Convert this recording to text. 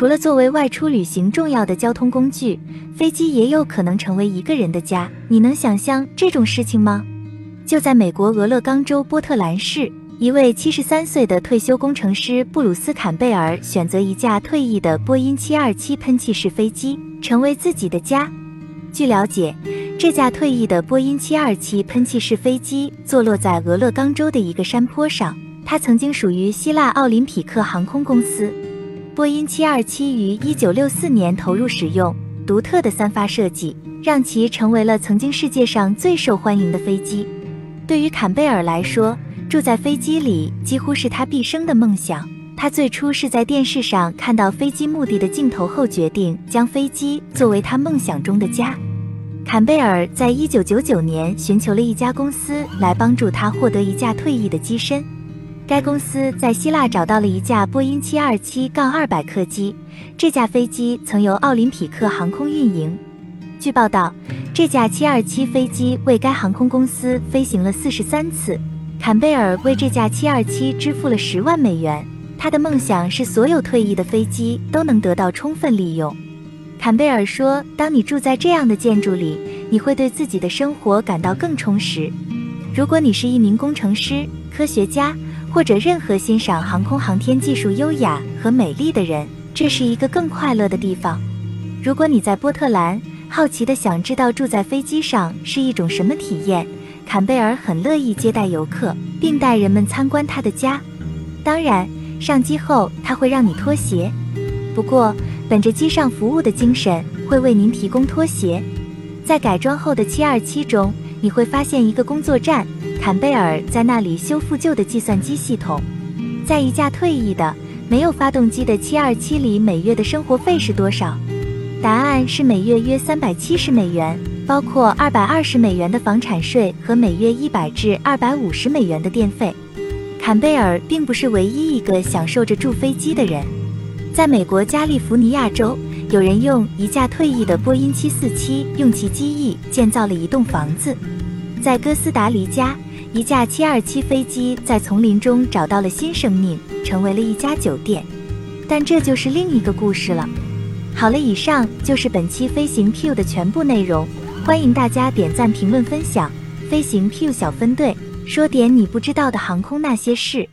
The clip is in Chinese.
除了作为外出旅行重要的交通工具，飞机也有可能成为一个人的家。你能想象这种事情吗？就在美国俄勒冈州波特兰市，一位七十三岁的退休工程师布鲁斯·坎贝尔选择一架退役的波音七二七喷气式飞机成为自己的家。据了解，这架退役的波音七二七喷气式飞机坐落在俄勒冈州的一个山坡上，它曾经属于希腊奥林匹克航空公司。波音727于1964年投入使用，独特的三发设计让其成为了曾经世界上最受欢迎的飞机。对于坎贝尔来说，住在飞机里几乎是他毕生的梦想。他最初是在电视上看到飞机墓地的镜头后，决定将飞机作为他梦想中的家。坎贝尔在1999年寻求了一家公司来帮助他获得一架退役的机身。该公司在希腊找到了一架波音727-200客机，这架飞机曾由奥林匹克航空运营。据报道，这架727飞机为该航空公司飞行了四十三次。坎贝尔为这架727支付了十万美元。他的梦想是所有退役的飞机都能得到充分利用。坎贝尔说：“当你住在这样的建筑里，你会对自己的生活感到更充实。如果你是一名工程师、科学家。”或者任何欣赏航空航天技术优雅和美丽的人，这是一个更快乐的地方。如果你在波特兰，好奇的想知道住在飞机上是一种什么体验，坎贝尔很乐意接待游客，并带人们参观他的家。当然，上机后他会让你脱鞋，不过本着机上服务的精神，会为您提供拖鞋。在改装后的727中，你会发现一个工作站。坎贝尔在那里修复旧的计算机系统。在一架退役的、没有发动机的727里，每月的生活费是多少？答案是每月约三百七十美元，包括二百二十美元的房产税和每月一百至二百五十美元的电费。坎贝尔并不是唯一一个享受着住飞机的人。在美国加利福尼亚州，有人用一架退役的波音747用其机翼建造了一栋房子。在哥斯达黎加。一架727飞机在丛林中找到了新生命，成为了一家酒店。但这就是另一个故事了。好了，以上就是本期飞行 Q 的全部内容。欢迎大家点赞、评论、分享。飞行 Q 小分队说点你不知道的航空那些事。